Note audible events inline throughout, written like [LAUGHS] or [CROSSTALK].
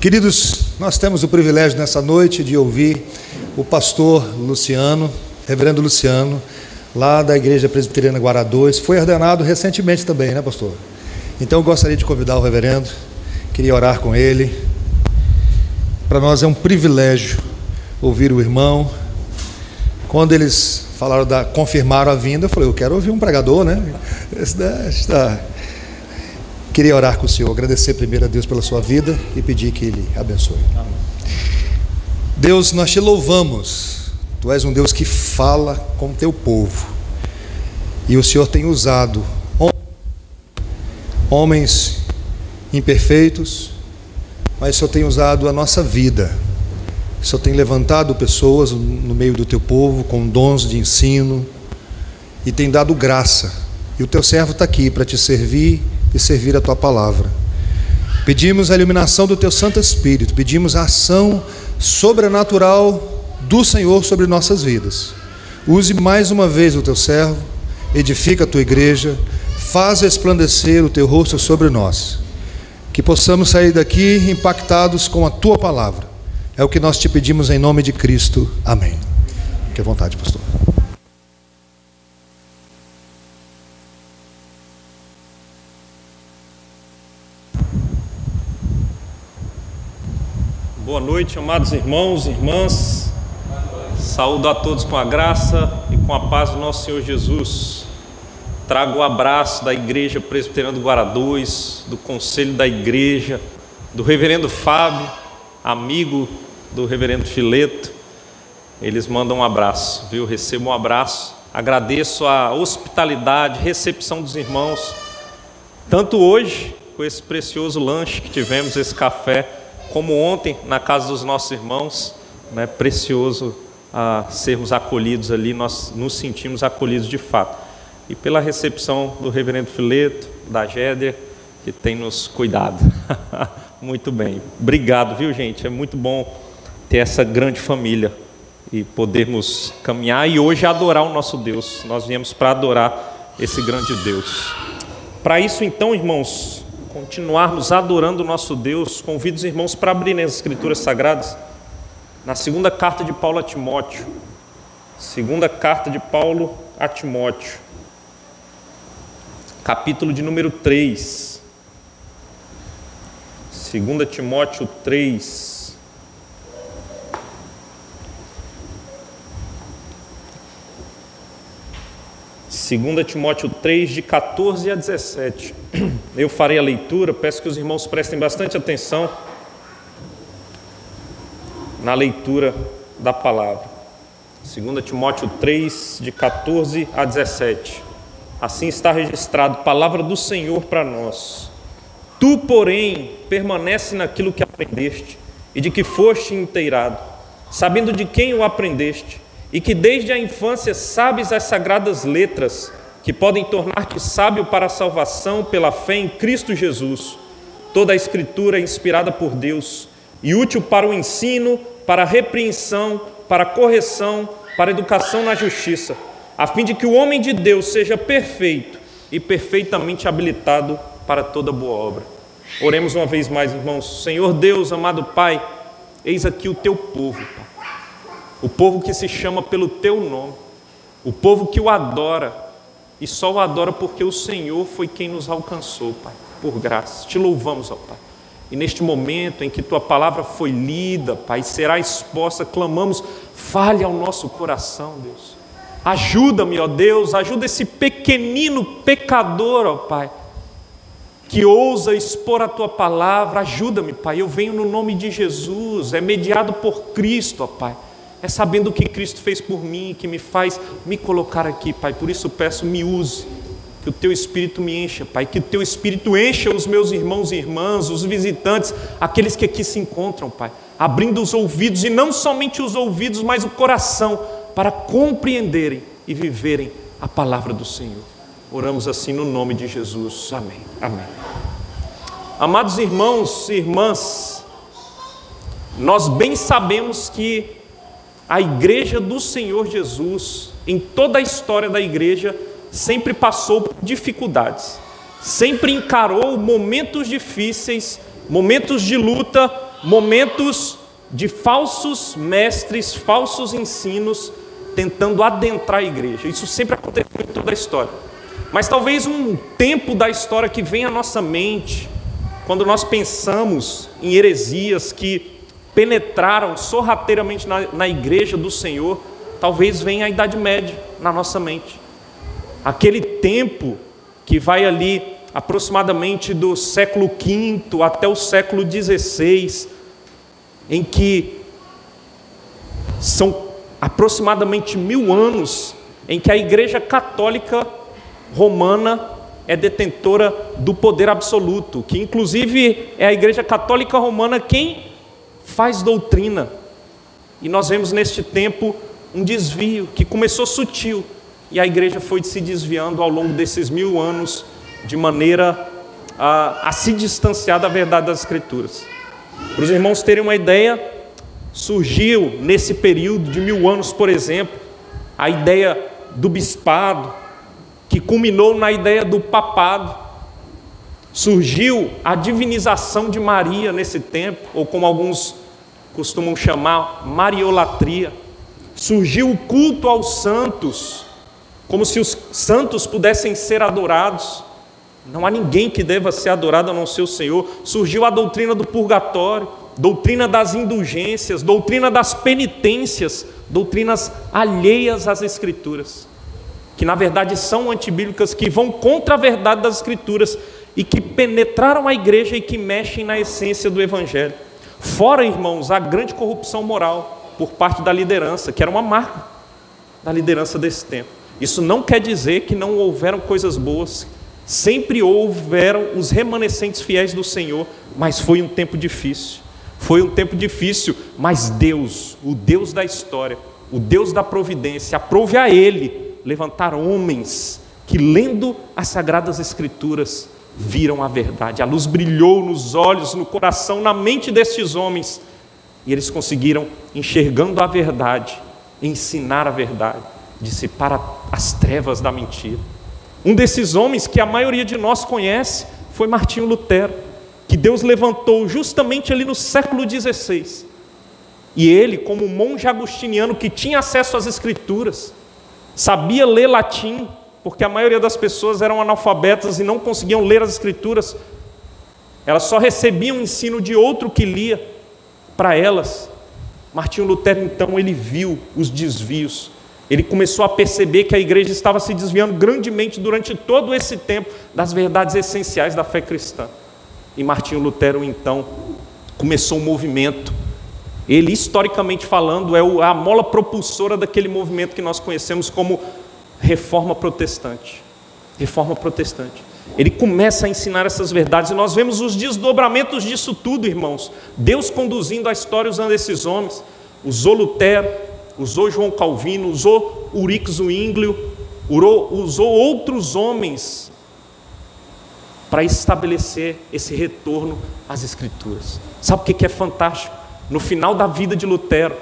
Queridos, nós temos o privilégio nessa noite de ouvir o pastor Luciano, reverendo Luciano, lá da Igreja Presbiteriana Guará 2. Foi ordenado recentemente também, né, pastor? Então eu gostaria de convidar o reverendo, queria orar com ele. Para nós é um privilégio ouvir o irmão. Quando eles falaram da confirmaram a vinda, eu falei, eu quero ouvir um pregador, né? Está Queria orar com o Senhor, agradecer primeiro a Deus pela sua vida e pedir que Ele abençoe. Amém. Deus, nós te louvamos. Tu és um Deus que fala com o teu povo. E o Senhor tem usado homens imperfeitos, mas o Senhor tem usado a nossa vida. O Senhor tem levantado pessoas no meio do teu povo com dons de ensino e tem dado graça. E o teu servo está aqui para te servir e servir a tua palavra. Pedimos a iluminação do teu Santo Espírito, pedimos a ação sobrenatural do Senhor sobre nossas vidas. Use mais uma vez o teu servo, edifica a tua igreja, faz resplandecer o teu rosto sobre nós. Que possamos sair daqui impactados com a tua palavra. É o que nós te pedimos em nome de Cristo. Amém. Fique à vontade, pastor. Boa noite, amados irmãos e irmãs. Saúdo a todos com a graça e com a paz do nosso Senhor Jesus. Trago o abraço da Igreja Presbiteriana do Guará 2, do Conselho da Igreja, do Reverendo Fábio, amigo do Reverendo Fileto. Eles mandam um abraço, viu? Recebo um abraço. Agradeço a hospitalidade, recepção dos irmãos, tanto hoje, com esse precioso lanche que tivemos, esse café como ontem na casa dos nossos irmãos, né, precioso a sermos acolhidos ali, nós nos sentimos acolhidos de fato. E pela recepção do reverendo Fileto, da Géder, que tem nos cuidado. [LAUGHS] muito bem. Obrigado, viu, gente? É muito bom ter essa grande família e podermos caminhar e hoje adorar o nosso Deus. Nós viemos para adorar esse grande Deus. Para isso, então, irmãos, continuarmos adorando o nosso Deus, convido os irmãos para abrirem as Escrituras Sagradas na segunda carta de Paulo a Timóteo. Segunda carta de Paulo a Timóteo, capítulo de número 3. Segunda Timóteo 3. 2 Timóteo 3, de 14 a 17. Eu farei a leitura, peço que os irmãos prestem bastante atenção na leitura da palavra. 2 Timóteo 3, de 14 a 17. Assim está registrado, palavra do Senhor para nós. Tu, porém, permanece naquilo que aprendeste e de que foste inteirado, sabendo de quem o aprendeste e que desde a infância sabes as sagradas letras que podem tornar-te sábio para a salvação pela fé em Cristo Jesus. Toda a Escritura é inspirada por Deus e útil para o ensino, para a repreensão, para a correção, para a educação na justiça, a fim de que o homem de Deus seja perfeito e perfeitamente habilitado para toda boa obra. Oremos uma vez mais, irmãos. Senhor Deus, amado Pai, eis aqui o teu povo, Pai o povo que se chama pelo teu nome, o povo que o adora, e só o adora porque o Senhor foi quem nos alcançou, Pai, por graça. Te louvamos, ó Pai. E neste momento em que tua palavra foi lida, Pai, será exposta, clamamos, fale ao nosso coração, Deus. Ajuda-me, ó Deus, ajuda esse pequenino pecador, ó Pai, que ousa expor a tua palavra. Ajuda-me, Pai. Eu venho no nome de Jesus, é mediado por Cristo, ó Pai é sabendo o que Cristo fez por mim, que me faz me colocar aqui, Pai. Por isso peço, me use, que o Teu Espírito me encha, Pai. Que o Teu Espírito encha os meus irmãos e irmãs, os visitantes, aqueles que aqui se encontram, Pai. Abrindo os ouvidos, e não somente os ouvidos, mas o coração, para compreenderem e viverem a palavra do Senhor. Oramos assim no nome de Jesus. Amém. Amém. Amados irmãos e irmãs, nós bem sabemos que a igreja do Senhor Jesus, em toda a história da igreja, sempre passou por dificuldades, sempre encarou momentos difíceis, momentos de luta, momentos de falsos mestres, falsos ensinos tentando adentrar a igreja. Isso sempre aconteceu em toda a história. Mas talvez um tempo da história que vem à nossa mente, quando nós pensamos em heresias que penetraram sorrateiramente na, na igreja do Senhor, talvez venha a Idade Média na nossa mente. Aquele tempo que vai ali aproximadamente do século V até o século XVI, em que são aproximadamente mil anos em que a Igreja Católica Romana é detentora do poder absoluto, que inclusive é a Igreja Católica Romana quem faz doutrina. E nós vemos neste tempo um desvio que começou sutil e a igreja foi se desviando ao longo desses mil anos de maneira a, a se distanciar da verdade das Escrituras. Para os irmãos terem uma ideia, surgiu nesse período de mil anos, por exemplo, a ideia do bispado, que culminou na ideia do papado. Surgiu a divinização de Maria nesse tempo, ou como alguns costumam chamar, mariolatria. Surgiu o culto aos santos, como se os santos pudessem ser adorados. Não há ninguém que deva ser adorado a não ser o Senhor. Surgiu a doutrina do purgatório, doutrina das indulgências, doutrina das penitências, doutrinas alheias às Escrituras, que na verdade são antibíblicas, que vão contra a verdade das Escrituras e que penetraram a igreja e que mexem na essência do Evangelho. Fora, irmãos, a grande corrupção moral por parte da liderança, que era uma marca da liderança desse tempo. Isso não quer dizer que não houveram coisas boas, Sempre houveram os remanescentes fiéis do Senhor, mas foi um tempo difícil. Foi um tempo difícil, mas Deus, o Deus da história, o Deus da providência, aprove a Ele levantar homens que, lendo as Sagradas Escrituras, viram a verdade. A luz brilhou nos olhos, no coração, na mente destes homens, e eles conseguiram, enxergando a verdade, ensinar a verdade, dissipar as trevas da mentira. Um desses homens que a maioria de nós conhece foi Martinho Lutero, que Deus levantou justamente ali no século XVI. E ele, como monge agustiniano que tinha acesso às escrituras, sabia ler latim, porque a maioria das pessoas eram analfabetas e não conseguiam ler as escrituras, elas só recebiam o ensino de outro que lia para elas. Martinho Lutero, então, ele viu os desvios ele começou a perceber que a igreja estava se desviando grandemente durante todo esse tempo das verdades essenciais da fé cristã. E Martinho Lutero, então, começou um movimento. Ele, historicamente falando, é a mola propulsora daquele movimento que nós conhecemos como Reforma Protestante. Reforma Protestante. Ele começa a ensinar essas verdades e nós vemos os desdobramentos disso tudo, irmãos. Deus conduzindo a história usando esses homens. Usou Lutero, usou João Calvino, usou Urix Zwinglio, usou outros homens para estabelecer esse retorno às Escrituras. Sabe o que é fantástico? No final da vida de Lutero,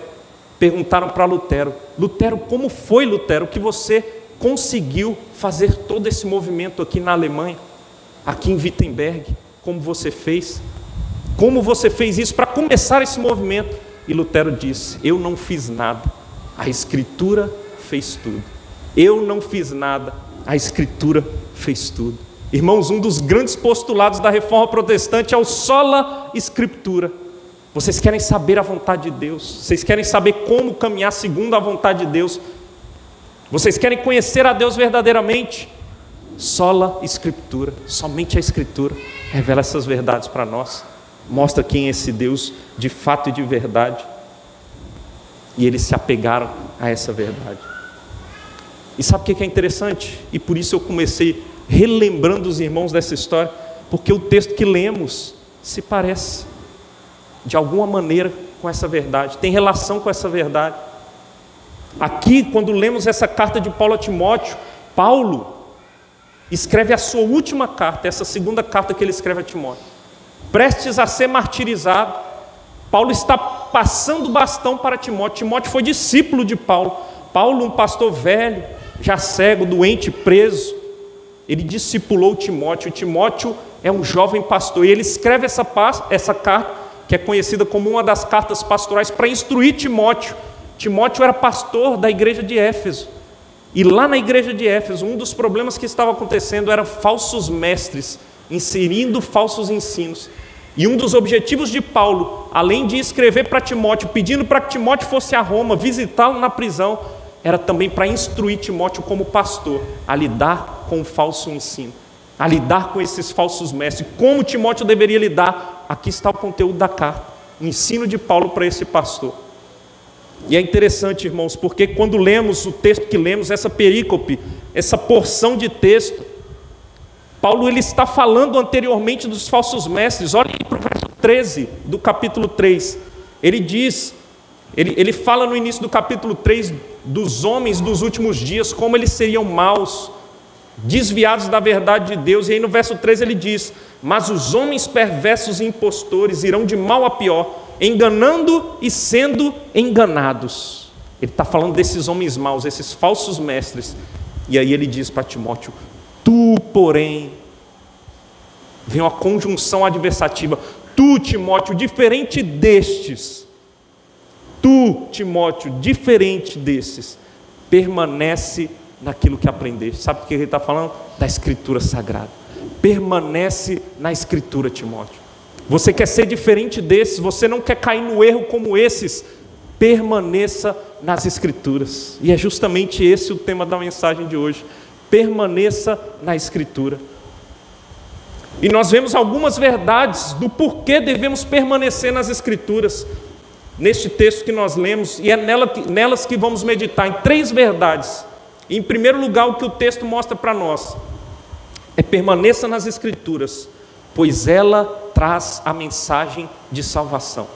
perguntaram para Lutero: Lutero, como foi, Lutero, que você conseguiu fazer todo esse movimento aqui na Alemanha, aqui em Wittenberg? Como você fez? Como você fez isso para começar esse movimento? E Lutero disse: Eu não fiz nada a Escritura fez tudo. Eu não fiz nada, a Escritura fez tudo. Irmãos, um dos grandes postulados da reforma protestante é o sola Escritura. Vocês querem saber a vontade de Deus, vocês querem saber como caminhar segundo a vontade de Deus, vocês querem conhecer a Deus verdadeiramente? Sola Escritura, somente a Escritura revela essas verdades para nós, mostra quem é esse Deus de fato e de verdade. E eles se apegaram a essa verdade. E sabe o que é interessante? E por isso eu comecei relembrando os irmãos dessa história, porque o texto que lemos se parece, de alguma maneira, com essa verdade, tem relação com essa verdade. Aqui, quando lemos essa carta de Paulo a Timóteo, Paulo escreve a sua última carta, essa segunda carta que ele escreve a Timóteo, prestes a ser martirizado, Paulo está passando bastão para Timóteo. Timóteo foi discípulo de Paulo. Paulo, um pastor velho, já cego, doente, preso, ele discipulou Timóteo. Timóteo é um jovem pastor e ele escreve essa, essa carta que é conhecida como uma das cartas pastorais, para instruir Timóteo. Timóteo era pastor da igreja de Éfeso. E lá na igreja de Éfeso, um dos problemas que estava acontecendo era falsos mestres inserindo falsos ensinos. E um dos objetivos de Paulo, além de escrever para Timóteo, pedindo para que Timóteo fosse a Roma, visitá-lo na prisão, era também para instruir Timóteo como pastor a lidar com o falso ensino, a lidar com esses falsos mestres. Como Timóteo deveria lidar? Aqui está o conteúdo da carta, o ensino de Paulo para esse pastor. E é interessante, irmãos, porque quando lemos o texto que lemos, essa perícope, essa porção de texto, Paulo ele está falando anteriormente dos falsos mestres. Olha para o verso 13 do capítulo 3. Ele diz, ele, ele fala no início do capítulo 3 dos homens dos últimos dias, como eles seriam maus, desviados da verdade de Deus. E aí no verso 13 ele diz: Mas os homens perversos e impostores irão de mal a pior, enganando e sendo enganados. Ele está falando desses homens maus, esses falsos mestres. E aí ele diz para Timóteo: Tu, porém, vem uma conjunção adversativa. Tu, Timóteo, diferente destes, tu, Timóteo, diferente desses, permanece naquilo que aprendeste. Sabe o que ele está falando? Da Escritura Sagrada. Permanece na Escritura, Timóteo. Você quer ser diferente desses, você não quer cair no erro como esses, permaneça nas Escrituras. E é justamente esse o tema da mensagem de hoje permaneça na Escritura. E nós vemos algumas verdades do porquê devemos permanecer nas Escrituras, neste texto que nós lemos, e é nela, nelas que vamos meditar, em três verdades. em primeiro lugar, o que o texto mostra para nós é permaneça nas Escrituras, pois ela traz a mensagem de salvação.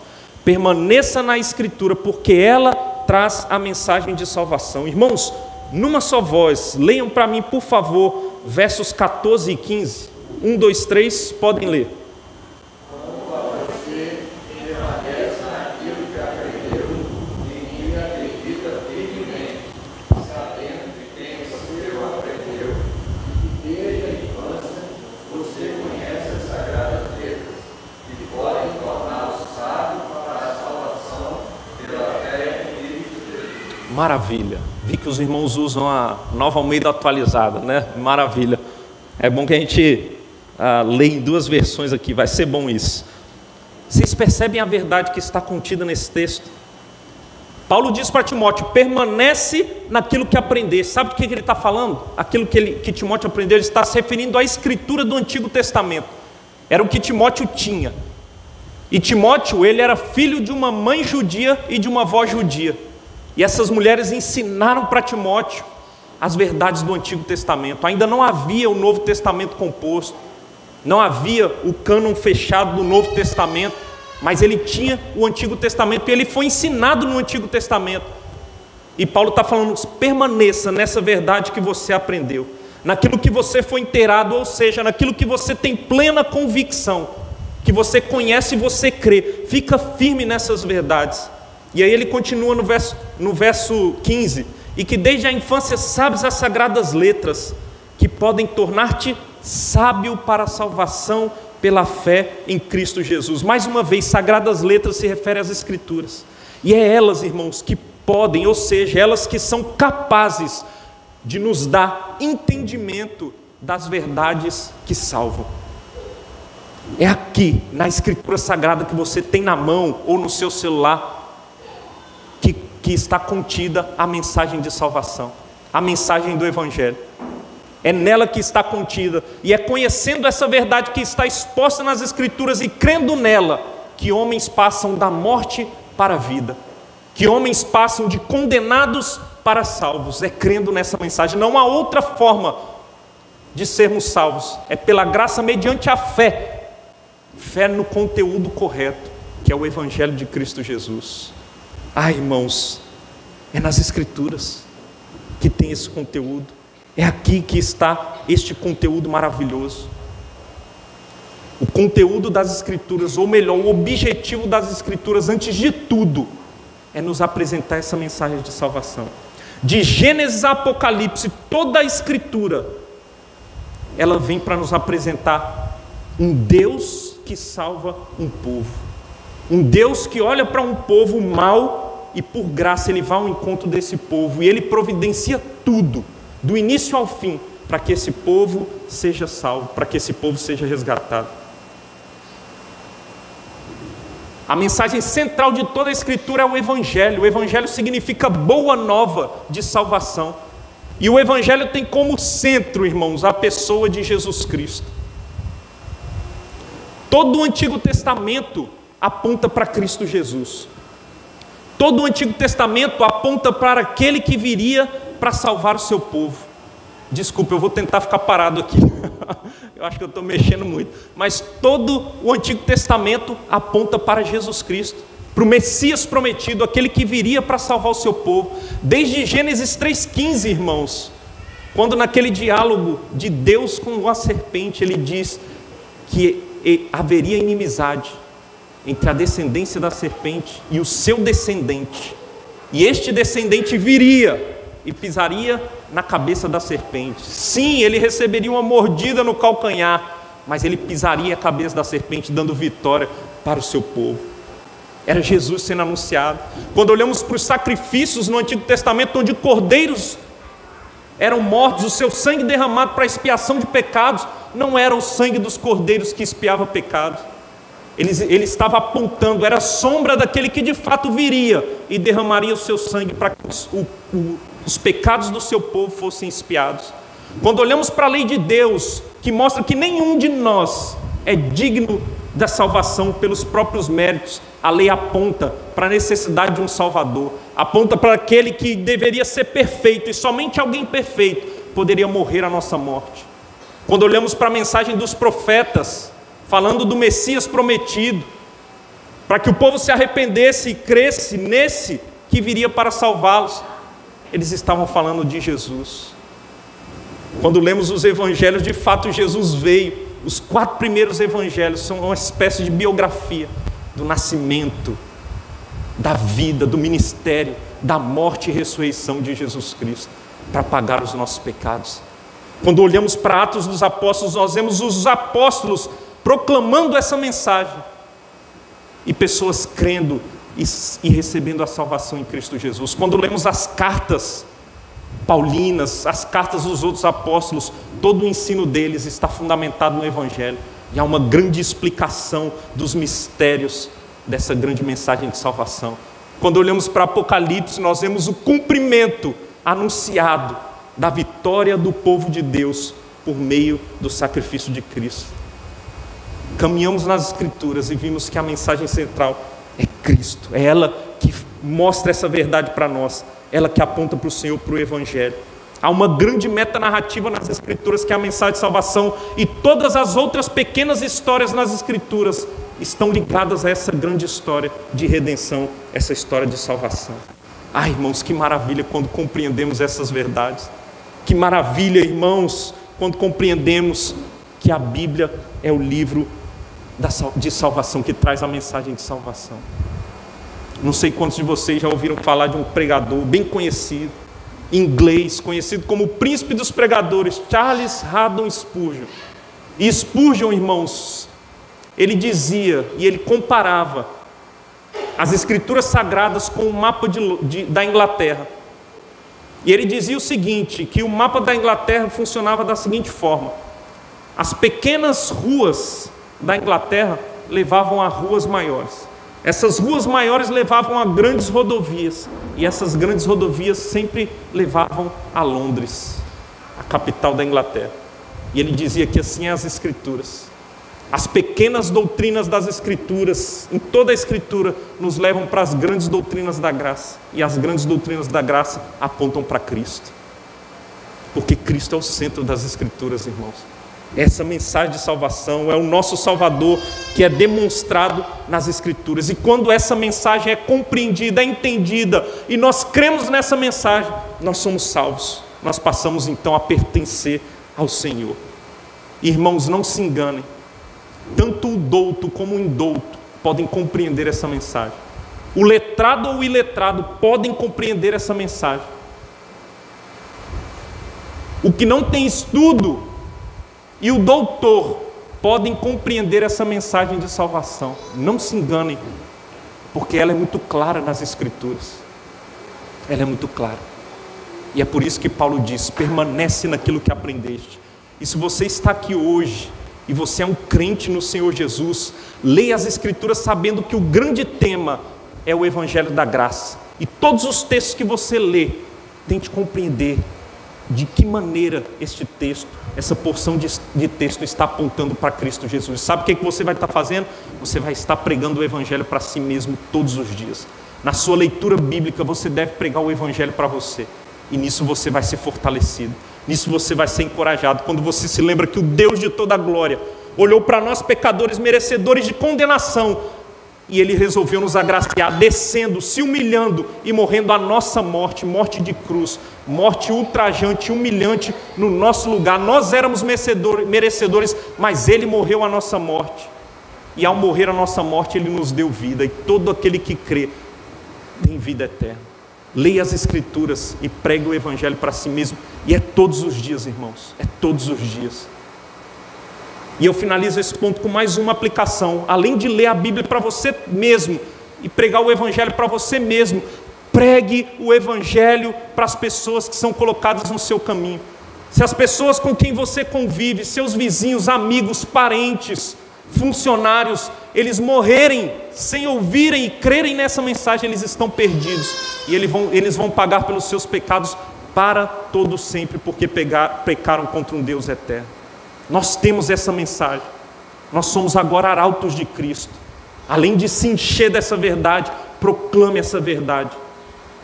Permaneça na Escritura, porque ela traz a mensagem de salvação. Irmãos, numa só voz, leiam para mim, por favor, versos 14 e 15. 1, 2, 3, podem ler. Maravilha. Vi que os irmãos usam a nova Almeida atualizada, né? Maravilha. É bom que a gente ah, leia em duas versões aqui, vai ser bom isso. Vocês percebem a verdade que está contida nesse texto? Paulo diz para Timóteo: permanece naquilo que aprender. Sabe do que ele está falando? Aquilo que, ele, que Timóteo aprendeu, ele está se referindo à escritura do Antigo Testamento. Era o que Timóteo tinha. E Timóteo, ele era filho de uma mãe judia e de uma avó judia. E essas mulheres ensinaram para Timóteo as verdades do Antigo Testamento. Ainda não havia o Novo Testamento composto, não havia o cânon fechado do Novo Testamento, mas ele tinha o Antigo Testamento e ele foi ensinado no Antigo Testamento. E Paulo está falando: permaneça nessa verdade que você aprendeu, naquilo que você foi inteirado, ou seja, naquilo que você tem plena convicção, que você conhece e você crê. Fica firme nessas verdades. E aí ele continua no verso, no verso 15: E que desde a infância sabes as sagradas letras, que podem tornar-te sábio para a salvação pela fé em Cristo Jesus. Mais uma vez, sagradas letras se refere às Escrituras. E é elas, irmãos, que podem, ou seja, elas que são capazes de nos dar entendimento das verdades que salvam. É aqui, na Escritura Sagrada que você tem na mão ou no seu celular, que está contida a mensagem de salvação, a mensagem do Evangelho. É nela que está contida, e é conhecendo essa verdade que está exposta nas Escrituras e crendo nela, que homens passam da morte para a vida, que homens passam de condenados para salvos. É crendo nessa mensagem, não há outra forma de sermos salvos, é pela graça mediante a fé, fé no conteúdo correto, que é o Evangelho de Cristo Jesus. Ah, irmãos, é nas Escrituras que tem esse conteúdo. É aqui que está este conteúdo maravilhoso. O conteúdo das Escrituras, ou melhor, o objetivo das Escrituras, antes de tudo, é nos apresentar essa mensagem de salvação. De Gênesis a Apocalipse, toda a Escritura, ela vem para nos apresentar um Deus que salva um povo Um Deus que olha para um povo mau e por graça ele vai ao encontro desse povo e ele providencia tudo, do início ao fim, para que esse povo seja salvo, para que esse povo seja resgatado. A mensagem central de toda a Escritura é o Evangelho. O Evangelho significa boa nova de salvação. E o Evangelho tem como centro, irmãos, a pessoa de Jesus Cristo. Todo o Antigo Testamento aponta para Cristo Jesus. Todo o Antigo Testamento aponta para aquele que viria para salvar o seu povo. Desculpa, eu vou tentar ficar parado aqui. [LAUGHS] eu acho que eu estou mexendo muito. Mas todo o Antigo Testamento aponta para Jesus Cristo, para o Messias prometido, aquele que viria para salvar o seu povo. Desde Gênesis 3,15, irmãos, quando naquele diálogo de Deus com a serpente, ele diz que haveria inimizade entre a descendência da serpente e o seu descendente. E este descendente viria e pisaria na cabeça da serpente. Sim, ele receberia uma mordida no calcanhar, mas ele pisaria a cabeça da serpente, dando vitória para o seu povo. Era Jesus sendo anunciado. Quando olhamos para os sacrifícios no Antigo Testamento, onde cordeiros eram mortos, o seu sangue derramado para expiação de pecados, não era o sangue dos cordeiros que expiava pecados. Ele, ele estava apontando, era a sombra daquele que de fato viria e derramaria o seu sangue para que o, o, os pecados do seu povo fossem expiados. Quando olhamos para a lei de Deus, que mostra que nenhum de nós é digno da salvação pelos próprios méritos, a lei aponta para a necessidade de um Salvador, aponta para aquele que deveria ser perfeito e somente alguém perfeito poderia morrer a nossa morte. Quando olhamos para a mensagem dos profetas, falando do Messias prometido, para que o povo se arrependesse e cresce nesse que viria para salvá-los, eles estavam falando de Jesus. Quando lemos os evangelhos, de fato Jesus veio. Os quatro primeiros evangelhos são uma espécie de biografia do nascimento, da vida, do ministério, da morte e ressurreição de Jesus Cristo para pagar os nossos pecados. Quando olhamos para Atos dos Apóstolos, nós vemos os apóstolos proclamando essa mensagem e pessoas crendo e, e recebendo a salvação em Cristo Jesus. Quando lemos as cartas paulinas, as cartas dos outros apóstolos, todo o ensino deles está fundamentado no Evangelho. E há uma grande explicação dos mistérios dessa grande mensagem de salvação. Quando olhamos para Apocalipse, nós vemos o cumprimento anunciado da vitória do povo de Deus por meio do sacrifício de Cristo. Caminhamos nas Escrituras e vimos que a mensagem central é Cristo, é ela que mostra essa verdade para nós, ela que aponta para o Senhor, para o Evangelho. Há uma grande metanarrativa nas Escrituras que é a mensagem de salvação, e todas as outras pequenas histórias nas Escrituras estão ligadas a essa grande história de redenção, essa história de salvação. Ah, irmãos, que maravilha quando compreendemos essas verdades. Que maravilha, irmãos, quando compreendemos que a Bíblia é o livro de salvação, que traz a mensagem de salvação. Não sei quantos de vocês já ouviram falar de um pregador bem conhecido, inglês, conhecido como o príncipe dos pregadores, Charles Haddon Spurgeon. E Spurgeon, irmãos, ele dizia e ele comparava as escrituras sagradas com o mapa de, de, da Inglaterra. E ele dizia o seguinte: que o mapa da Inglaterra funcionava da seguinte forma: as pequenas ruas da Inglaterra levavam a ruas maiores. Essas ruas maiores levavam a grandes rodovias, e essas grandes rodovias sempre levavam a Londres, a capital da Inglaterra. E ele dizia que assim é as Escrituras. As pequenas doutrinas das Escrituras, em toda a Escritura, nos levam para as grandes doutrinas da graça, e as grandes doutrinas da graça apontam para Cristo, porque Cristo é o centro das Escrituras, irmãos. Essa mensagem de salvação é o nosso Salvador que é demonstrado nas Escrituras. E quando essa mensagem é compreendida, é entendida, e nós cremos nessa mensagem, nós somos salvos. Nós passamos então a pertencer ao Senhor. Irmãos, não se enganem. Tanto o douto como o indouto podem compreender essa mensagem. O letrado ou o iletrado podem compreender essa mensagem. O que não tem estudo e o doutor podem compreender essa mensagem de salvação. Não se enganem. porque ela é muito clara nas Escrituras. Ela é muito clara. E é por isso que Paulo diz: permanece naquilo que aprendeste. E se você está aqui hoje e você é um crente no Senhor Jesus, leia as Escrituras sabendo que o grande tema é o Evangelho da Graça. E todos os textos que você lê, tente compreender de que maneira este texto, essa porção de, de texto está apontando para Cristo Jesus. Sabe o que, que você vai estar fazendo? Você vai estar pregando o Evangelho para si mesmo todos os dias. Na sua leitura bíblica, você deve pregar o Evangelho para você. E nisso você vai ser fortalecido. Nisso você vai ser encorajado. Quando você se lembra que o Deus de toda a glória olhou para nós, pecadores merecedores de condenação, e ele resolveu nos agraciar, descendo, se humilhando e morrendo a nossa morte, morte de cruz, morte ultrajante, humilhante no nosso lugar. Nós éramos merecedores, mas ele morreu a nossa morte. E ao morrer a nossa morte, ele nos deu vida, e todo aquele que crê tem vida eterna. Leia as Escrituras e pregue o Evangelho para si mesmo, e é todos os dias, irmãos, é todos os dias. E eu finalizo esse ponto com mais uma aplicação. Além de ler a Bíblia para você mesmo e pregar o Evangelho para você mesmo, pregue o Evangelho para as pessoas que são colocadas no seu caminho. Se as pessoas com quem você convive, seus vizinhos, amigos, parentes, funcionários, eles morrerem sem ouvirem e crerem nessa mensagem, eles estão perdidos. E eles vão, eles vão pagar pelos seus pecados para todo sempre, porque pegar, pecaram contra um Deus eterno. Nós temos essa mensagem. Nós somos agora arautos de Cristo. Além de se encher dessa verdade, proclame essa verdade.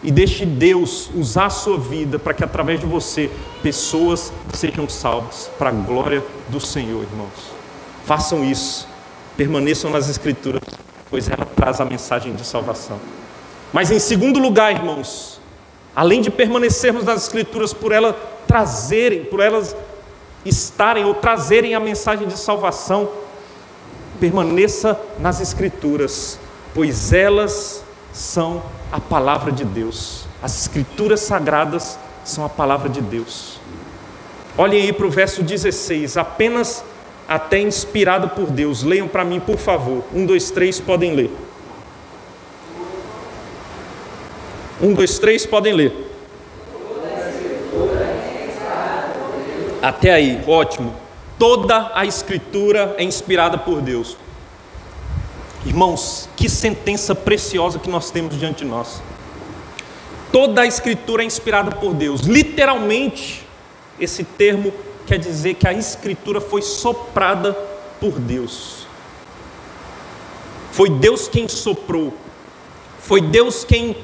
E deixe Deus usar a sua vida para que através de você pessoas sejam salvas para a glória do Senhor, irmãos. Façam isso. Permaneçam nas Escrituras, pois ela traz a mensagem de salvação. Mas em segundo lugar, irmãos, além de permanecermos nas Escrituras por elas trazerem, por elas estarem ou trazerem a mensagem de salvação, permaneça nas Escrituras, pois elas são a palavra de Deus. As Escrituras sagradas são a palavra de Deus. Olhem aí para o verso 16, apenas até inspirado por Deus. Leiam para mim, por favor. Um, dois, três, podem ler. Um, dois, três, podem ler. Até aí, ótimo. Toda a Escritura é inspirada por Deus. Irmãos, que sentença preciosa que nós temos diante de nós. Toda a Escritura é inspirada por Deus. Literalmente, esse termo quer dizer que a Escritura foi soprada por Deus. Foi Deus quem soprou. Foi Deus quem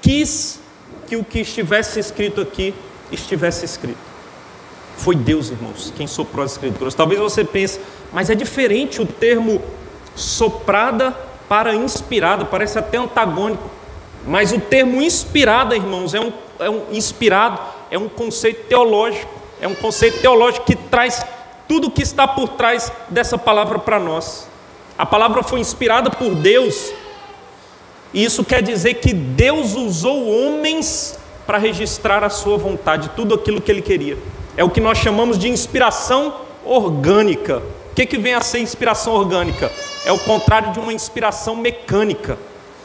quis que o que estivesse escrito aqui estivesse escrito. Foi Deus, irmãos, quem soprou as escrituras. Talvez você pense, mas é diferente o termo soprada para inspirada, parece até antagônico. Mas o termo inspirada, irmãos, é um, é um inspirado, é um conceito teológico, é um conceito teológico que traz tudo o que está por trás dessa palavra para nós. A palavra foi inspirada por Deus, e isso quer dizer que Deus usou homens para registrar a sua vontade, tudo aquilo que ele queria. É o que nós chamamos de inspiração orgânica. O que, que vem a ser inspiração orgânica? É o contrário de uma inspiração mecânica.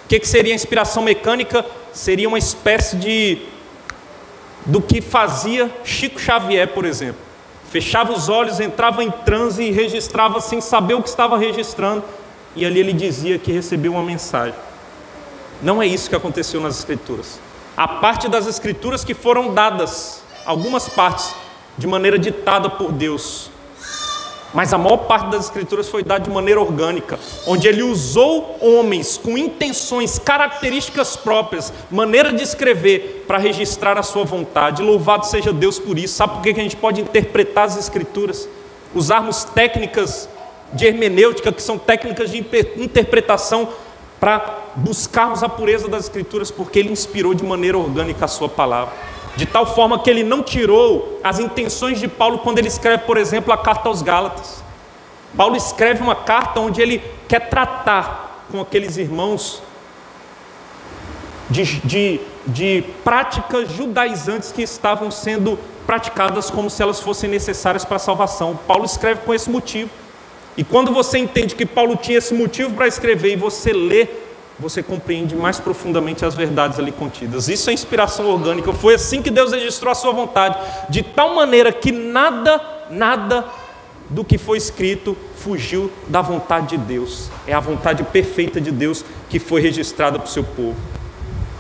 O que, que seria inspiração mecânica? Seria uma espécie de. do que fazia Chico Xavier, por exemplo. Fechava os olhos, entrava em transe e registrava sem saber o que estava registrando, e ali ele dizia que recebeu uma mensagem. Não é isso que aconteceu nas Escrituras. A parte das Escrituras que foram dadas, algumas partes de maneira ditada por Deus. Mas a maior parte das escrituras foi dada de maneira orgânica, onde ele usou homens com intenções, características próprias, maneira de escrever para registrar a sua vontade. Louvado seja Deus por isso. Sabe por que a gente pode interpretar as escrituras? Usarmos técnicas de hermenêutica, que são técnicas de interpretação, para buscarmos a pureza das escrituras, porque ele inspirou de maneira orgânica a sua palavra de tal forma que ele não tirou as intenções de Paulo quando ele escreve, por exemplo, a carta aos Gálatas. Paulo escreve uma carta onde ele quer tratar com aqueles irmãos de, de, de práticas judaizantes que estavam sendo praticadas como se elas fossem necessárias para a salvação. Paulo escreve com esse motivo. E quando você entende que Paulo tinha esse motivo para escrever e você lê você compreende mais profundamente as verdades ali contidas. Isso é inspiração orgânica. Foi assim que Deus registrou a sua vontade, de tal maneira que nada, nada do que foi escrito fugiu da vontade de Deus. É a vontade perfeita de Deus que foi registrada para o seu povo.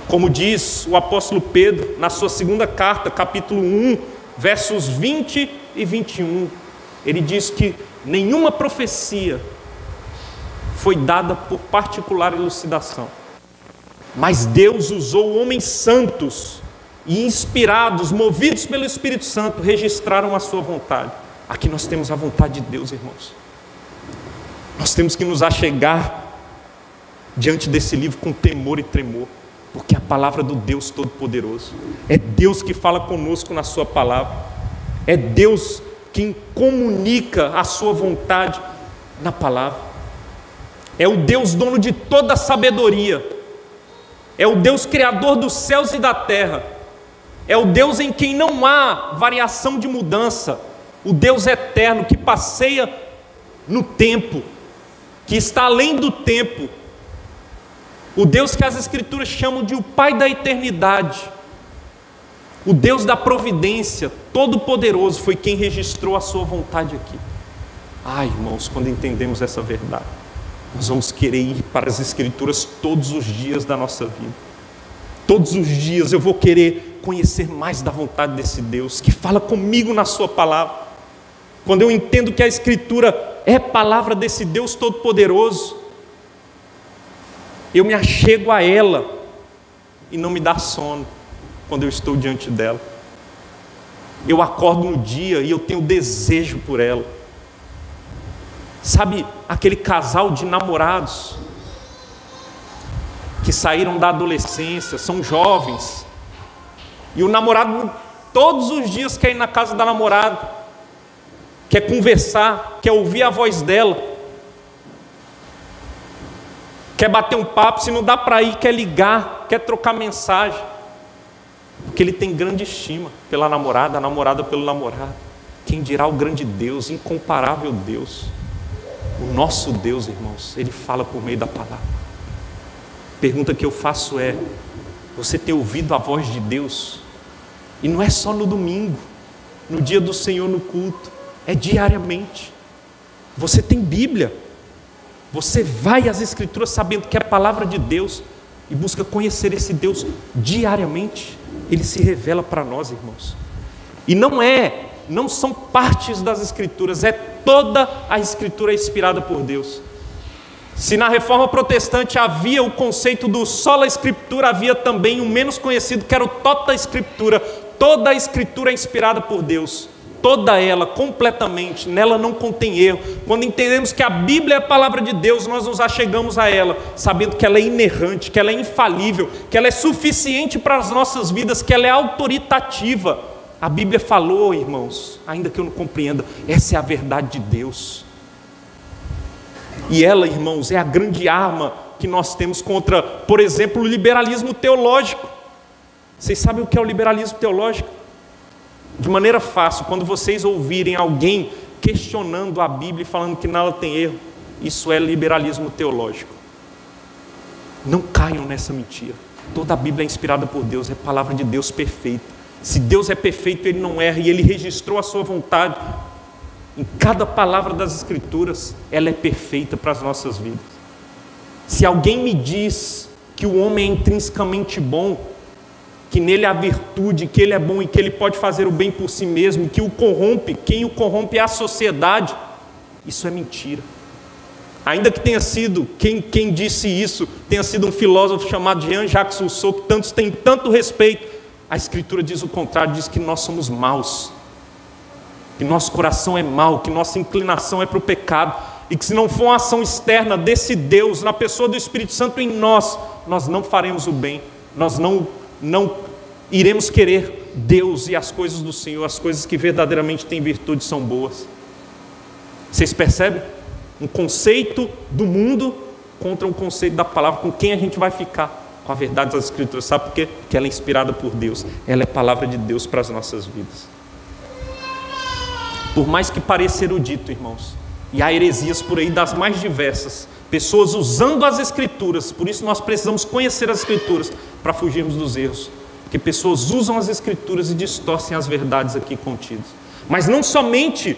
Como diz o apóstolo Pedro na sua segunda carta, capítulo 1, versos 20 e 21, ele diz que nenhuma profecia foi dada por particular elucidação. Mas Deus usou homens santos e inspirados, movidos pelo Espírito Santo, registraram a sua vontade. Aqui nós temos a vontade de Deus, irmãos. Nós temos que nos achegar diante desse livro com temor e tremor, porque a palavra do Deus Todo-Poderoso. É Deus que fala conosco na Sua palavra. É Deus quem comunica a Sua vontade na palavra é o Deus dono de toda sabedoria, é o Deus criador dos céus e da terra, é o Deus em quem não há variação de mudança, o Deus eterno que passeia no tempo, que está além do tempo, o Deus que as Escrituras chamam de o Pai da eternidade, o Deus da providência, todo-poderoso, foi quem registrou a sua vontade aqui. Ai, irmãos, quando entendemos essa verdade. Nós vamos querer ir para as Escrituras todos os dias da nossa vida. Todos os dias eu vou querer conhecer mais da vontade desse Deus que fala comigo na Sua palavra. Quando eu entendo que a Escritura é palavra desse Deus Todo-Poderoso, eu me achego a ela e não me dá sono quando eu estou diante dela. Eu acordo no dia e eu tenho desejo por ela. Sabe aquele casal de namorados que saíram da adolescência, são jovens, e o namorado todos os dias quer ir na casa da namorada, quer conversar, quer ouvir a voz dela, quer bater um papo, se não dá para ir, quer ligar, quer trocar mensagem, porque ele tem grande estima pela namorada, a namorada pelo namorado. Quem dirá o grande Deus, incomparável Deus. O nosso Deus, irmãos, ele fala por meio da palavra. Pergunta que eu faço é: você tem ouvido a voz de Deus? E não é só no domingo, no dia do Senhor no culto, é diariamente. Você tem Bíblia. Você vai às Escrituras sabendo que é a palavra de Deus e busca conhecer esse Deus diariamente. Ele se revela para nós, irmãos. E não é, não são partes das Escrituras, é toda a Escritura é inspirada por Deus. Se na reforma protestante havia o conceito do sola escritura, havia também o um menos conhecido que era o tota escritura. Toda a escritura é inspirada por Deus. Toda ela, completamente, nela não contém erro. Quando entendemos que a Bíblia é a palavra de Deus, nós nos achegamos a ela, sabendo que ela é inerrante, que ela é infalível, que ela é suficiente para as nossas vidas, que ela é autoritativa a Bíblia falou, irmãos, ainda que eu não compreenda, essa é a verdade de Deus. E ela, irmãos, é a grande arma que nós temos contra, por exemplo, o liberalismo teológico. Vocês sabem o que é o liberalismo teológico? De maneira fácil, quando vocês ouvirem alguém questionando a Bíblia e falando que nada tem erro, isso é liberalismo teológico. Não caiam nessa mentira. Toda a Bíblia é inspirada por Deus, é palavra de Deus perfeita. Se Deus é perfeito, Ele não erra e Ele registrou a Sua vontade. Em cada palavra das Escrituras, ela é perfeita para as nossas vidas. Se alguém me diz que o homem é intrinsecamente bom, que nele há virtude, que ele é bom e que ele pode fazer o bem por si mesmo, que o corrompe, quem o corrompe é a sociedade, isso é mentira. Ainda que tenha sido, quem, quem disse isso, tenha sido um filósofo chamado Jean-Jacques Rousseau, que tantos têm tanto respeito, a Escritura diz o contrário, diz que nós somos maus, que nosso coração é mau, que nossa inclinação é para o pecado, e que se não for uma ação externa desse Deus, na pessoa do Espírito Santo em nós, nós não faremos o bem, nós não, não iremos querer Deus e as coisas do Senhor, as coisas que verdadeiramente têm virtude são boas. Vocês percebem? Um conceito do mundo contra um conceito da palavra, com quem a gente vai ficar? Com a verdade das Escrituras. Sabe por quê? Porque ela é inspirada por Deus. Ela é palavra de Deus para as nossas vidas. Por mais que pareça erudito, irmãos, E há heresias por aí das mais diversas. Pessoas usando as Escrituras, por isso nós precisamos conhecer as Escrituras para fugirmos dos erros. Porque pessoas usam as Escrituras e distorcem as verdades aqui contidas. Mas não somente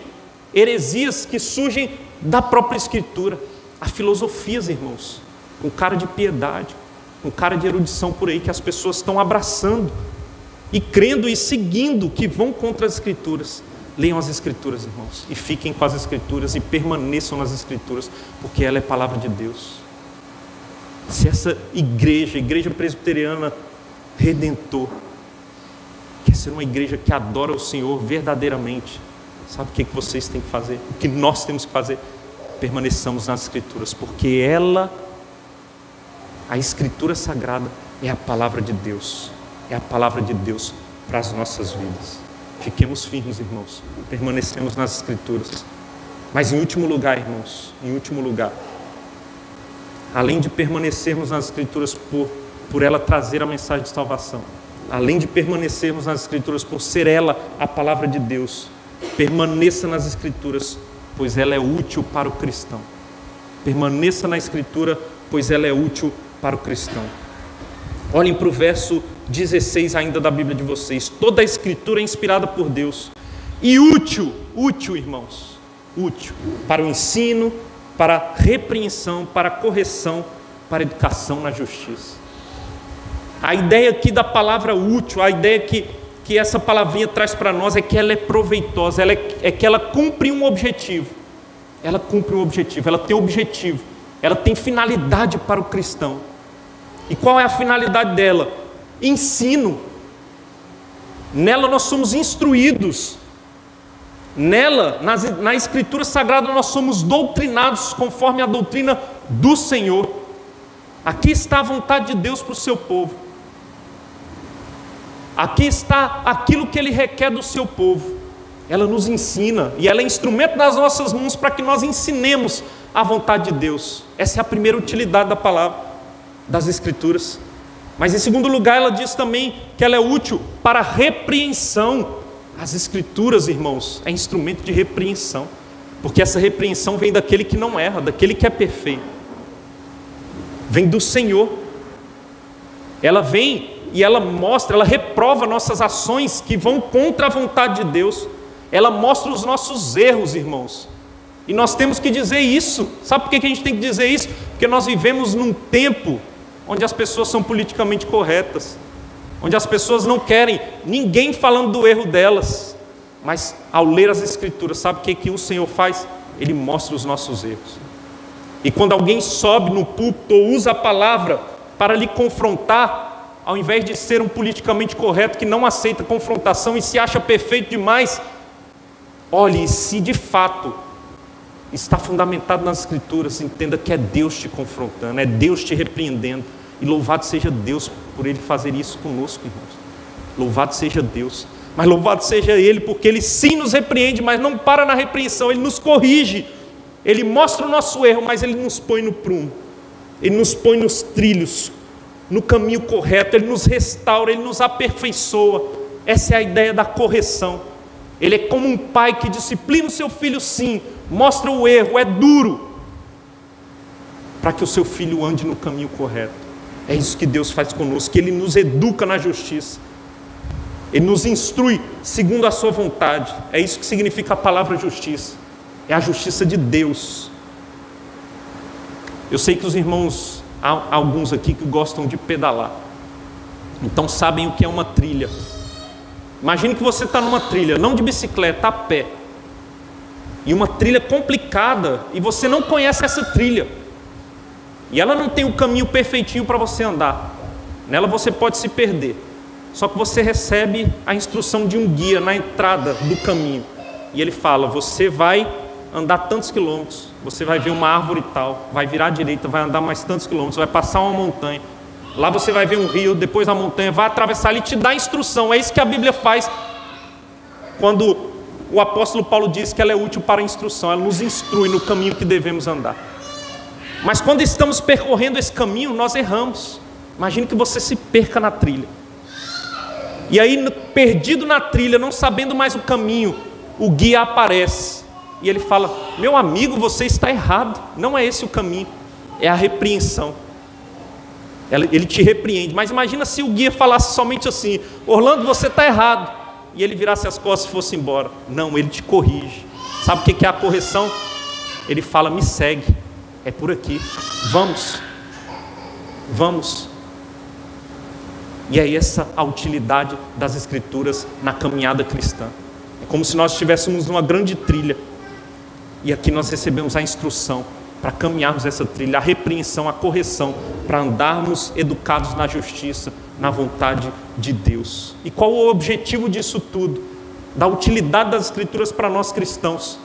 heresias que surgem da própria Escritura, há filosofias, irmãos, com cara de piedade, com cara de erudição por aí que as pessoas estão abraçando e crendo e seguindo que vão contra as Escrituras. Leiam as Escrituras, irmãos, e fiquem com as Escrituras e permaneçam nas Escrituras, porque ela é palavra de Deus. Se essa igreja, igreja presbiteriana redentor, quer ser uma igreja que adora o Senhor verdadeiramente, sabe o que, que vocês têm que fazer? O que nós temos que fazer? Permaneçamos nas Escrituras, porque ela, a Escritura Sagrada, é a palavra de Deus, é a palavra de Deus para as nossas vidas. Fiquemos firmes, irmãos. Permanecemos nas Escrituras. Mas em último lugar, irmãos, em último lugar, além de permanecermos nas Escrituras por, por ela trazer a mensagem de salvação, além de permanecermos nas Escrituras por ser ela a palavra de Deus, permaneça nas Escrituras, pois ela é útil para o cristão. Permaneça na Escritura, pois ela é útil para o cristão. Olhem para o verso 16 ainda da Bíblia de vocês. Toda a escritura é inspirada por Deus e útil, útil, irmãos, útil para o ensino, para repreensão, para correção, para educação na justiça. A ideia aqui da palavra útil, a ideia que, que essa palavrinha traz para nós é que ela é proveitosa, ela é, é que ela cumpre um objetivo. Ela cumpre um objetivo, ela tem objetivo, ela tem finalidade para o cristão. E qual é a finalidade dela? ensino. Nela nós somos instruídos. Nela, na, na Escritura Sagrada, nós somos doutrinados conforme a doutrina do Senhor. Aqui está a vontade de Deus para o seu povo. Aqui está aquilo que Ele requer do seu povo. Ela nos ensina e ela é instrumento nas nossas mãos para que nós ensinemos a vontade de Deus. Essa é a primeira utilidade da palavra, das Escrituras. Mas em segundo lugar, ela diz também que ela é útil para repreensão. As escrituras, irmãos, é instrumento de repreensão, porque essa repreensão vem daquele que não erra, daquele que é perfeito. Vem do Senhor. Ela vem e ela mostra, ela reprova nossas ações que vão contra a vontade de Deus. Ela mostra os nossos erros, irmãos. E nós temos que dizer isso. Sabe por que a gente tem que dizer isso? Porque nós vivemos num tempo onde as pessoas são politicamente corretas, onde as pessoas não querem ninguém falando do erro delas, mas ao ler as Escrituras, sabe o que, que o Senhor faz? Ele mostra os nossos erros. E quando alguém sobe no púlpito ou usa a palavra para lhe confrontar, ao invés de ser um politicamente correto que não aceita confrontação e se acha perfeito demais, olhe se de fato está fundamentado nas Escrituras, entenda que é Deus te confrontando, é Deus te repreendendo. E louvado seja Deus por Ele fazer isso conosco, irmãos. Louvado seja Deus. Mas louvado seja Ele, porque Ele sim nos repreende, mas não para na repreensão, Ele nos corrige. Ele mostra o nosso erro, mas Ele nos põe no prumo. Ele nos põe nos trilhos, no caminho correto, Ele nos restaura, Ele nos aperfeiçoa. Essa é a ideia da correção. Ele é como um pai que disciplina o seu filho, sim, mostra o erro, é duro, para que o seu filho ande no caminho correto. É isso que Deus faz conosco, que Ele nos educa na justiça, Ele nos instrui segundo a Sua vontade. É isso que significa a palavra justiça, é a justiça de Deus. Eu sei que os irmãos, há alguns aqui que gostam de pedalar, então sabem o que é uma trilha. Imagine que você está numa trilha, não de bicicleta, a pé e uma trilha complicada e você não conhece essa trilha. E ela não tem o caminho perfeitinho para você andar. Nela você pode se perder. Só que você recebe a instrução de um guia na entrada do caminho. E ele fala: você vai andar tantos quilômetros, você vai ver uma árvore tal, vai virar à direita, vai andar mais tantos quilômetros, vai passar uma montanha. Lá você vai ver um rio, depois a montanha, vai atravessar ali e te dá instrução. É isso que a Bíblia faz quando o apóstolo Paulo diz que ela é útil para a instrução, ela nos instrui no caminho que devemos andar. Mas quando estamos percorrendo esse caminho, nós erramos. Imagine que você se perca na trilha. E aí, perdido na trilha, não sabendo mais o caminho, o guia aparece e ele fala: Meu amigo, você está errado, não é esse o caminho, é a repreensão. Ele te repreende, mas imagina se o guia falasse somente assim: Orlando, você está errado, e ele virasse as costas e fosse embora. Não, ele te corrige. Sabe o que é a correção? Ele fala: Me segue, é por aqui, vamos, vamos. E é essa a utilidade das Escrituras na caminhada cristã. É como se nós estivéssemos numa grande trilha e aqui nós recebemos a instrução para caminharmos essa trilha, a repreensão, a correção, para andarmos educados na justiça, na vontade de Deus. E qual o objetivo disso tudo? Da utilidade das Escrituras para nós cristãos?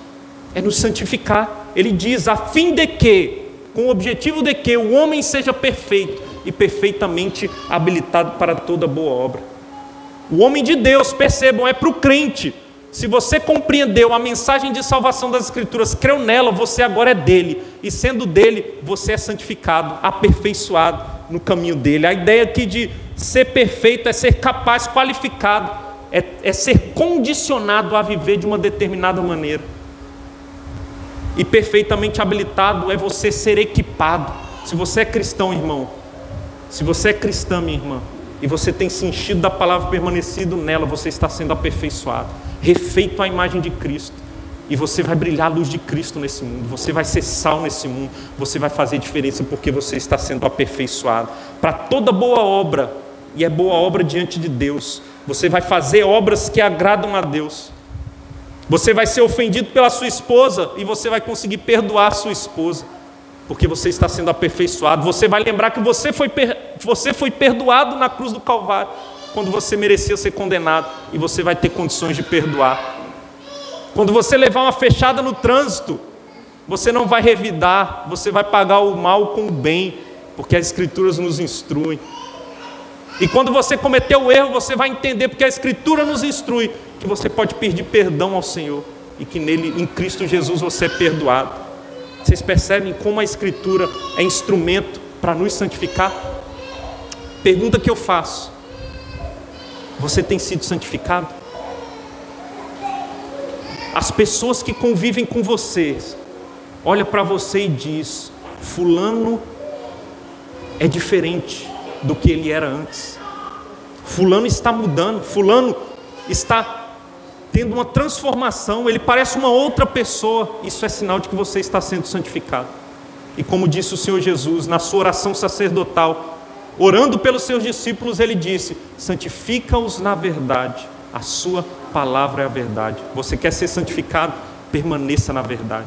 É nos santificar. Ele diz, a fim de que, com o objetivo de que o homem seja perfeito e perfeitamente habilitado para toda boa obra. O homem de Deus, percebam, é para o crente se você compreendeu a mensagem de salvação das Escrituras, creu nela, você agora é dele. E sendo dele, você é santificado, aperfeiçoado no caminho dele. A ideia aqui de ser perfeito é ser capaz, qualificado, é, é ser condicionado a viver de uma determinada maneira. E perfeitamente habilitado é você ser equipado. Se você é cristão, irmão, se você é cristã, minha irmã, e você tem se enchido da palavra, permanecido nela, você está sendo aperfeiçoado refeito à imagem de Cristo. E você vai brilhar a luz de Cristo nesse mundo, você vai ser sal nesse mundo, você vai fazer diferença porque você está sendo aperfeiçoado. Para toda boa obra, e é boa obra diante de Deus, você vai fazer obras que agradam a Deus. Você vai ser ofendido pela sua esposa e você vai conseguir perdoar a sua esposa, porque você está sendo aperfeiçoado. Você vai lembrar que você foi, você foi perdoado na cruz do Calvário quando você merecia ser condenado e você vai ter condições de perdoar. Quando você levar uma fechada no trânsito, você não vai revidar, você vai pagar o mal com o bem, porque as Escrituras nos instruem. E quando você cometer o erro, você vai entender, porque a Escritura nos instrui, que você pode pedir perdão ao Senhor e que nele, em Cristo Jesus, você é perdoado. Vocês percebem como a Escritura é instrumento para nos santificar? Pergunta que eu faço: você tem sido santificado? As pessoas que convivem com vocês, olha para você e diz: fulano é diferente do que ele era antes. Fulano está mudando, fulano está tendo uma transformação, ele parece uma outra pessoa. Isso é sinal de que você está sendo santificado. E como disse o Senhor Jesus na sua oração sacerdotal, orando pelos seus discípulos, ele disse: santifica-os na verdade, a sua palavra é a verdade. Você quer ser santificado? Permaneça na verdade.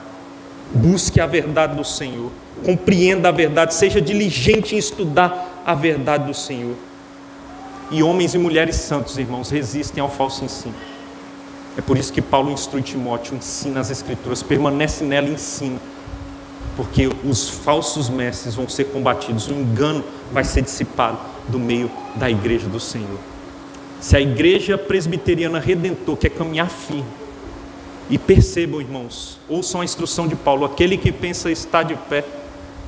Busque a verdade do Senhor, compreenda a verdade, seja diligente em estudar a verdade do Senhor. E homens e mulheres santos, irmãos, resistem ao falso ensino. É por isso que Paulo instrui Timóteo, ensina as Escrituras, permanece nela e ensina porque os falsos mestres vão ser combatidos, o engano vai ser dissipado do meio da igreja do Senhor. Se a igreja presbiteriana redentor quer caminhar firme, e percebam, irmãos, ouçam a instrução de Paulo: aquele que pensa estar de pé,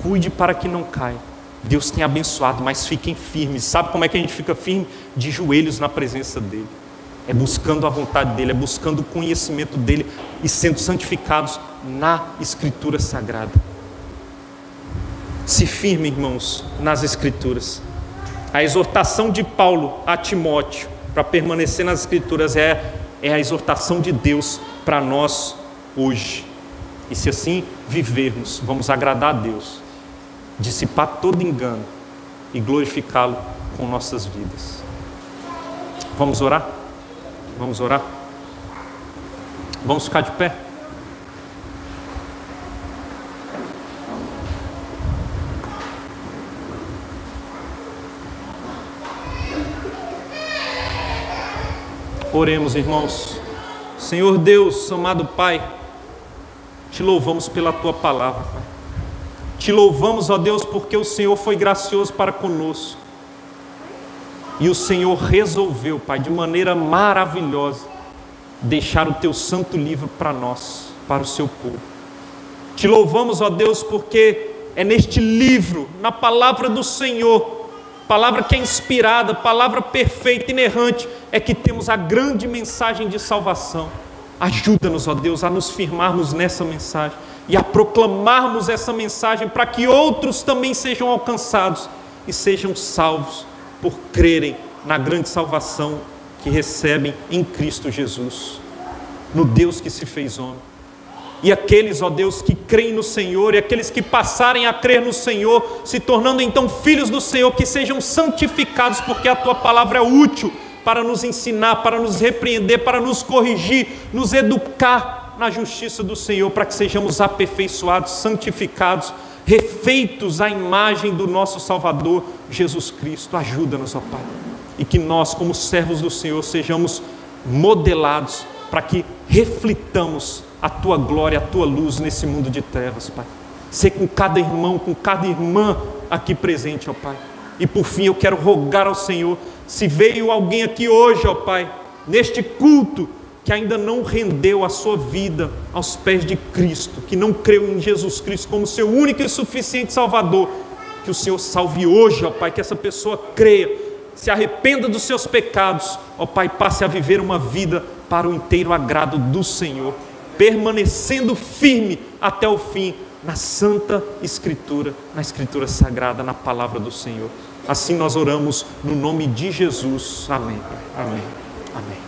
cuide para que não caia. Deus tem abençoado, mas fiquem firmes. Sabe como é que a gente fica firme? De joelhos na presença dEle. É buscando a vontade dEle, é buscando o conhecimento dEle e sendo santificados na Escritura Sagrada. Se firme, irmãos, nas Escrituras. A exortação de Paulo a Timóteo para permanecer nas Escrituras é, é a exortação de Deus para nós hoje. E se assim vivermos, vamos agradar a Deus, dissipar todo engano e glorificá-lo com nossas vidas. Vamos orar? Vamos orar? Vamos ficar de pé? Oremos, irmãos. Senhor Deus, amado Pai, te louvamos pela tua palavra, Pai. Te louvamos, ó Deus, porque o Senhor foi gracioso para conosco. E o Senhor resolveu, Pai, de maneira maravilhosa, deixar o teu santo livro para nós, para o seu povo. Te louvamos, ó Deus, porque é neste livro, na palavra do Senhor, palavra que é inspirada, palavra perfeita, inerrante, é que temos a grande mensagem de salvação, Ajuda-nos, ó Deus, a nos firmarmos nessa mensagem e a proclamarmos essa mensagem para que outros também sejam alcançados e sejam salvos por crerem na grande salvação que recebem em Cristo Jesus, no Deus que se fez homem. E aqueles, ó Deus, que creem no Senhor, e aqueles que passarem a crer no Senhor, se tornando então filhos do Senhor, que sejam santificados, porque a tua palavra é útil para nos ensinar, para nos repreender, para nos corrigir, nos educar na justiça do Senhor, para que sejamos aperfeiçoados, santificados, refeitos à imagem do nosso Salvador Jesus Cristo. Ajuda-nos, ó Pai, e que nós, como servos do Senhor, sejamos modelados para que reflitamos a tua glória, a tua luz nesse mundo de trevas, Pai. Ser com cada irmão, com cada irmã aqui presente, ó Pai. E por fim, eu quero rogar ao Senhor, se veio alguém aqui hoje, ó Pai, neste culto, que ainda não rendeu a sua vida aos pés de Cristo, que não creu em Jesus Cristo como seu único e suficiente Salvador, que o Senhor salve hoje, ó Pai, que essa pessoa creia, se arrependa dos seus pecados, ó Pai, passe a viver uma vida para o inteiro agrado do Senhor permanecendo firme até o fim na Santa Escritura, na Escritura Sagrada, na palavra do Senhor. Assim nós oramos no nome de Jesus. Amém. Amém. Amém.